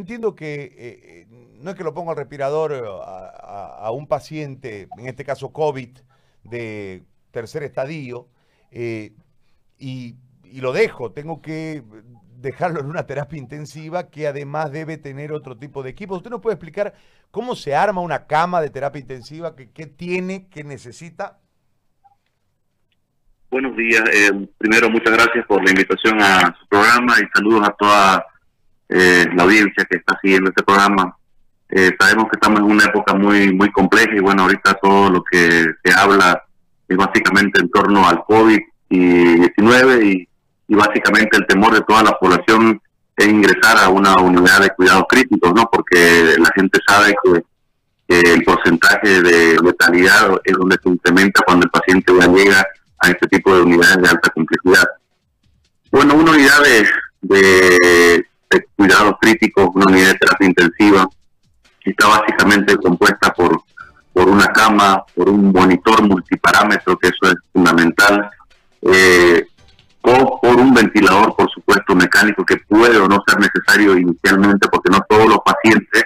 entiendo que eh, eh, no es que lo pongo al respirador eh, a, un paciente, en este caso COVID, de tercer estadio, y, y, lo dejo, tengo que dejarlo en una terapia intensiva que además debe tener otro tipo de equipo. ¿Usted nos puede explicar cómo se arma una cama de terapia intensiva? ¿Qué, tiene, qué necesita? Buenos días. primero, muchas gracias por la invitación a su programa y saludos a toda eh, la audiencia que está siguiendo este programa. Eh, sabemos que estamos en una época muy muy compleja y bueno, ahorita todo lo que se habla es básicamente en torno al COVID-19 y, y básicamente el temor de toda la población es ingresar a una unidad de cuidados críticos, ¿no? Porque la gente sabe que, el porcentaje de letalidad es donde se incrementa cuando el paciente ya llega a este tipo de unidades de alta complejidad. Bueno, una unidad de de cuidados críticos, una unidad de terapia intensiva, está básicamente compuesta por, por una cama, por un monitor multiparámetro, que eso es fundamental, eh, o por un ventilador, por supuesto, mecánico, que puede o no ser necesario inicialmente, porque no todos los pacientes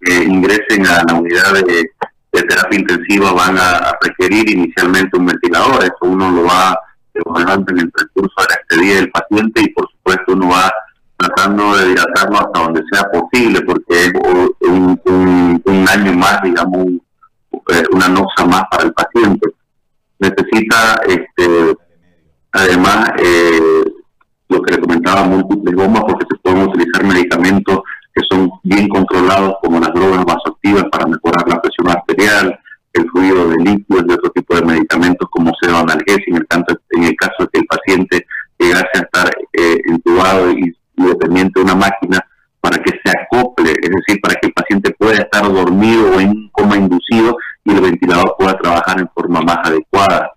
que ingresen a la unidad de, terapia intensiva van a, requerir inicialmente un ventilador, eso uno lo va evaluando en el transcurso de la estadía del paciente y por supuesto uno va tratando de dilatarlo hasta donde sea posible, porque es un, un, año más, digamos, eh, una noxa más para el paciente. Necesita, este, además, eh, lo que le comentaba, múltiples bombas, porque se pueden utilizar medicamentos que son bien controlados, como las drogas vasoactivas para mejorar la presión arterial, el fluido de líquidos y otro tipo de medicamentos como analgésico en el, caso, en el caso de que el paciente llegase a estar eh, entubado y dependiente de una máquina para que se acople, es decir, para que el paciente pueda estar dormido o en coma inducido y el ventilador pueda trabajar en forma más adecuada,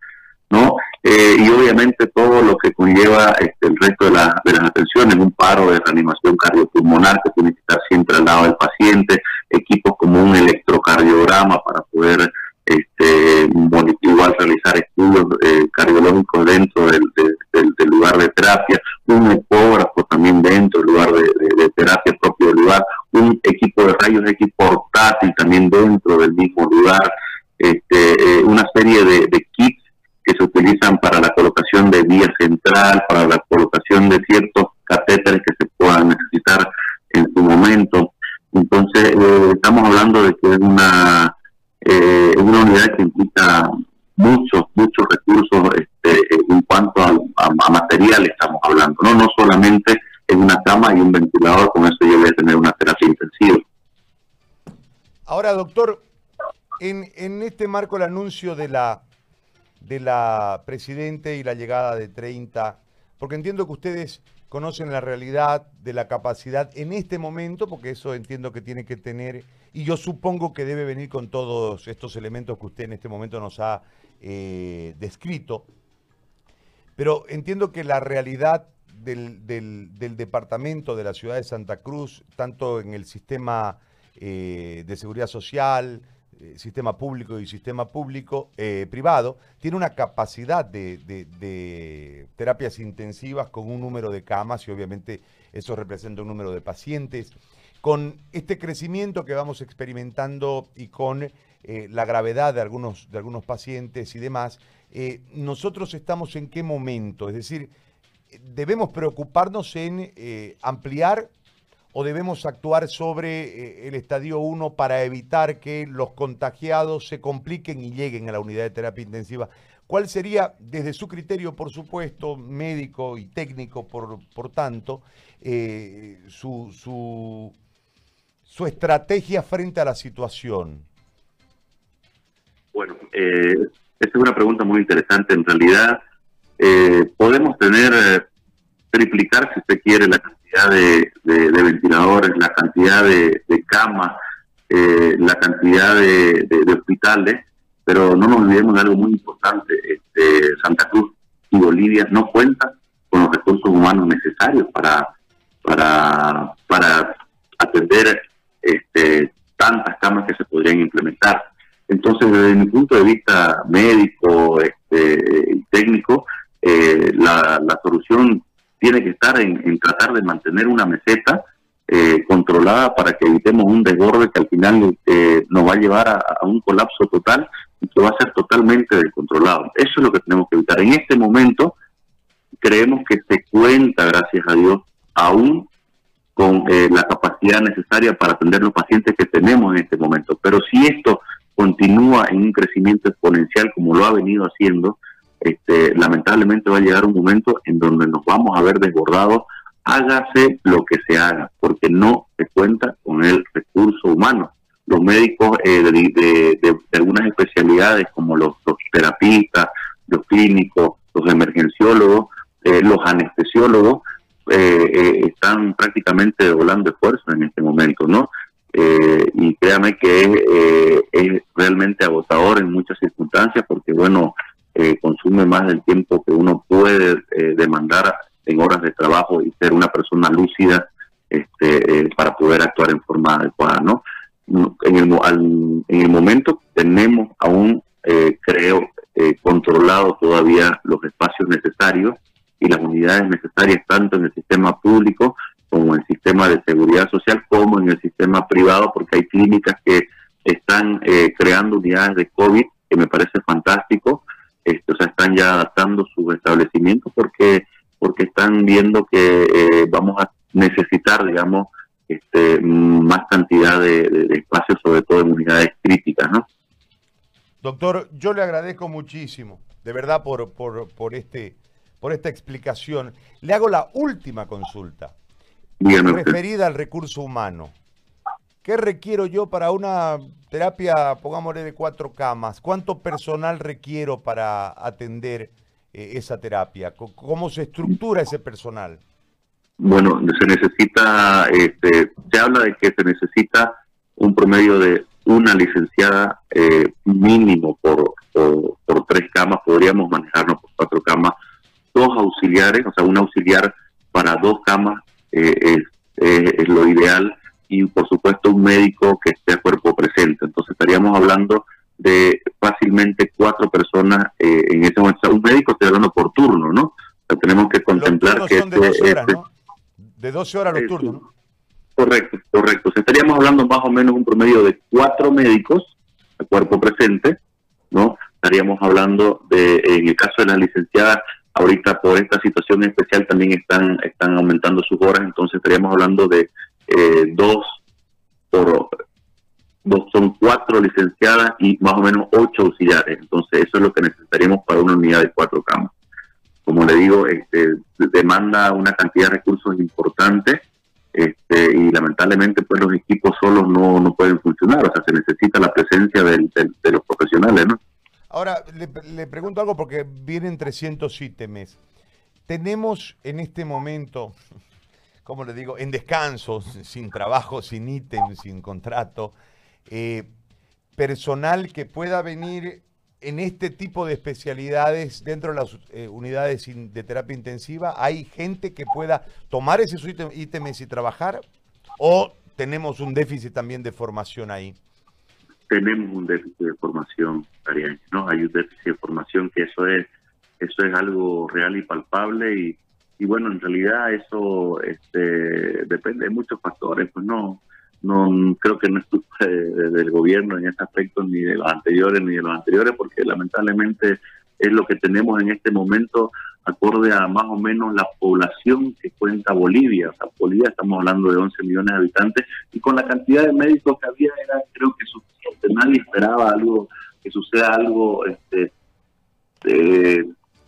¿no? Eh, y obviamente todo lo que conlleva este, el resto de, la, de las atenciones, un paro de reanimación cardiopulmonar que tiene que estar siempre al lado del paciente, equipos como un electrocardiograma para poder este, igual realizar estudios eh, cardiológicos dentro del, lugar de terapia, un ecógrafo también dentro del lugar de, terapia propio del lugar, un equipo de rayos X portátil también dentro del mismo lugar, este, eh, una serie de, kits que se utilizan para la colocación de vía central, para la colocación de ciertos catéteres que se puedan necesitar en su momento. Entonces, eh, estamos hablando de que es una eh, es una unidad que implica muchos, muchos recursos este, en cuanto a, material estamos hablando, ¿no? No solamente en una cama y un ventilador, con eso yo voy a tener una terapia intensiva. Ahora, doctor, en, en este marco el anuncio de la de la presidente y la llegada de 30, porque entiendo que ustedes conocen la realidad de la capacidad en este momento, porque eso entiendo que tiene que tener, y yo supongo que debe venir con todos estos elementos que usted en este momento nos ha eh, descrito, pero entiendo que la realidad del, departamento de la ciudad de Santa Cruz, tanto en el sistema eh, de seguridad social, eh, sistema público y sistema público eh, privado, tiene una capacidad de, terapias intensivas con un número de camas y obviamente eso representa un número de pacientes. Con este crecimiento que vamos experimentando y con eh, la gravedad de algunos, de algunos pacientes y demás, nosotros estamos en qué momento? Es decir, debemos preocuparnos en ampliar o debemos actuar sobre eh, el estadio 1 para evitar que los contagiados se compliquen y lleguen a la unidad de terapia intensiva? ¿Cuál sería, desde su criterio, por supuesto, médico y técnico, por, tanto, eh, su, su, su, estrategia frente a la situación? Bueno, eh, esta es una pregunta muy interesante. En realidad, podemos tener, triplicar, si usted quiere, la de, ventiladores, la cantidad de, camas, eh, la cantidad de, hospitales, pero no nos olvidemos de algo muy importante. Este, Santa Cruz y Bolivia no cuentan con los recursos humanos necesarios para, para, para atender este, tantas camas que se podrían implementar. Entonces, desde mi punto de vista médico este, y técnico, eh, la, la solución tiene que estar en, tratar de mantener una meseta eh, controlada para que evitemos un desborde que al final eh, nos va a llevar a, un colapso total y que va a ser totalmente descontrolado. Eso es lo que tenemos que evitar. En este momento creemos que se cuenta, gracias a Dios, aún con eh, la capacidad necesaria para atender los pacientes que tenemos en este momento. Pero si esto continúa en un crecimiento exponencial como lo ha venido haciendo, este, lamentablemente va a llegar un momento en donde nos vamos a ver desbordados hágase lo que se haga, porque no se cuenta con el recurso humano. Los médicos eh, de, algunas especialidades como los, terapistas, los clínicos, los emergenciólogos, eh, los anestesiólogos, eh, están prácticamente volando esfuerzo en este momento, ¿no? y créame que es, realmente agotador en muchas circunstancias porque, bueno, consume más del tiempo que uno puede demandar en horas de trabajo y ser una persona lúcida este, eh, para poder actuar en forma adecuada, ¿no? En el, en el momento tenemos aún, eh, creo, eh, controlado todavía los espacios necesarios y las unidades necesarias tanto en el sistema público como en el sistema de seguridad social como en el sistema privado, porque hay clínicas que están creando unidades de COVID, que me parece fantástico, este, o sea, están ya adaptando sus establecimientos porque porque están viendo que eh, vamos a necesitar, digamos, este, más cantidad de, espacios, sobre todo en unidades críticas, ¿no? Doctor, yo le agradezco muchísimo, de verdad, por, por, por, este, por esta explicación. Le hago la última consulta, referida al recurso humano. ¿Qué requiero yo para una terapia, pongámosle, de cuatro camas? ¿Cuánto personal requiero para atender eh, esa terapia? ¿Cómo se estructura ese personal? Bueno, se necesita, este, se habla de que se necesita un promedio de una licenciada eh, mínimo por, por, tres camas, podríamos manejarnos por cuatro camas, dos auxiliares, o sea, un auxiliar para dos camas eh, es, es, lo ideal y por supuesto un médico que esté a cuerpo presente. Entonces estaríamos hablando de fácilmente cuatro personas eh, en ese momento. un médico está hablando por turno, ¿no? tenemos que contemplar que... Son de 12 este. De 12 horas los turnos, ¿no? Correcto, correcto. estaríamos hablando más o menos un promedio de cuatro médicos a cuerpo presente, ¿no? Estaríamos hablando de, en el caso de las licenciadas, ahorita por esta situación especial también están, están aumentando sus horas, entonces estaríamos hablando de eh, dos por son cuatro licenciadas y más o menos ocho auxiliares. Entonces, eso es lo que necesitaríamos para una unidad de cuatro camas. Como le digo, este, demanda una cantidad de recursos importante este, y lamentablemente pues los equipos solos no, no pueden funcionar. O sea, se necesita la presencia de los profesionales, ¿no? Ahora, le, le pregunto algo porque vienen 300 ítems. Tenemos en este momento, como le digo, en descanso, sin trabajo, sin ítem, sin contrato, eh, personal que pueda venir en este tipo de especialidades dentro de las eh, unidades de terapia intensiva? ¿Hay gente que pueda tomar esos ítems y trabajar? ¿O tenemos un déficit también de formación ahí? Tenemos un déficit de formación, Ariane, ¿no? Hay un déficit de formación que eso es, eso es algo real y palpable y, y bueno, en realidad eso este, depende de muchos factores, pues no, no creo que no es culpa del gobierno en este aspecto ni de los anteriores ni de los anteriores porque lamentablemente es lo que tenemos en este momento acorde a más o menos la población que cuenta Bolivia. O sea, Bolivia estamos hablando de 11 millones de habitantes y con la cantidad de médicos que había era creo que suficiente. Nadie esperaba algo que suceda algo este,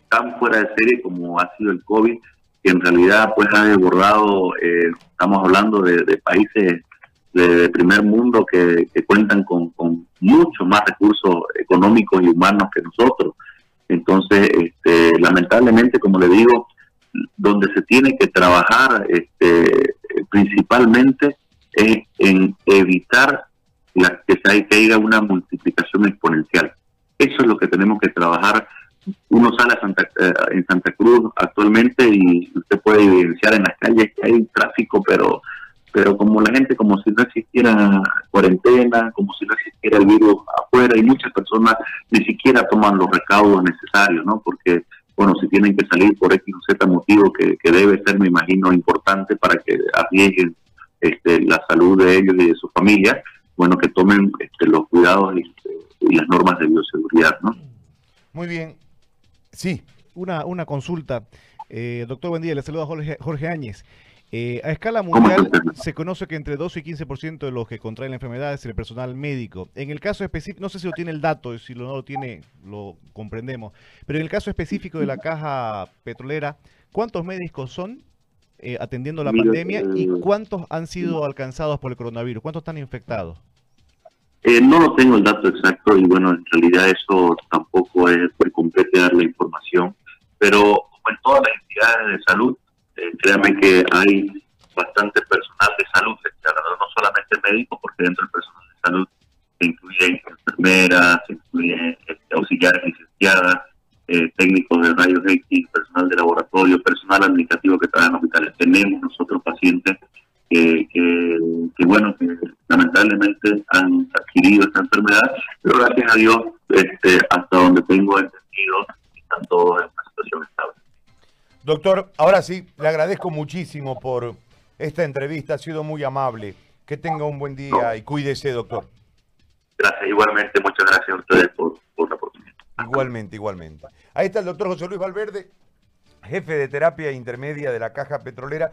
tan fuera de serie como ha sido el COVID, que en realidad pues ha desbordado, eh, estamos hablando de países de primer mundo que, cuentan con, mucho más recursos económicos y humanos que nosotros. Entonces, este, lamentablemente, como le digo, donde se tiene que trabajar este, principalmente es en evitar la, que, se, haya una multiplicación exponencial. Eso es lo que tenemos que trabajar. Uno sale a Santa, eh, en Santa Cruz actualmente y usted puede evidenciar en las calles que hay tráfico, pero pero como la gente, como si no existiera cuarentena, como si no existiera el virus afuera, y muchas personas ni siquiera toman los recaudos necesarios, ¿no? Porque, bueno, si tienen que salir por X o Z motivo, que, debe ser, me imagino, importante para que arriesguen este, la salud de ellos y de su familia, bueno, que tomen este, los cuidados y, las normas de bioseguridad, ¿no? Muy bien. Sí. Una, una consulta. Eh, doctor, buen día. Le saluda Jorge, Jorge Áñez. Eh, a escala mundial se conoce que entre 12 y 15% de los que contraen la enfermedad es el personal médico. En el caso específico, no sé si lo tiene el dato, si no lo tiene, lo comprendemos, pero en el caso específico de la caja petrolera, ¿cuántos médicos son eh, atendiendo la pandemia y eh, cuántos han sido alcanzados por el coronavirus? ¿Cuántos están infectados? No lo tengo el dato exacto y bueno, en realidad eso tampoco es por compete dar la información, pero como en todas las entidades de salud, eh, créanme que hay bastante personal de salud, no solamente médicos, porque dentro del personal de salud se incluyen enfermeras, se incluyen este, auxiliares licenciadas, eh, técnicos de rayos X, personal de laboratorio, personal administrativo que trabaja en hospitales. Tenemos nosotros pacientes que, que, bueno, que lamentablemente han adquirido esta enfermedad, pero gracias a Dios, este, hasta donde tengo entendido, están todos en una situación estable. Doctor, ahora sí, le agradezco muchísimo por esta entrevista, ha sido muy amable. Que tenga un buen día y cuídese, doctor. Gracias, igualmente, muchas gracias a ustedes por, por la oportunidad. Igualmente, igualmente. Ahí está el doctor José Luis Valverde, jefe de terapia intermedia de la Caja Petrolera.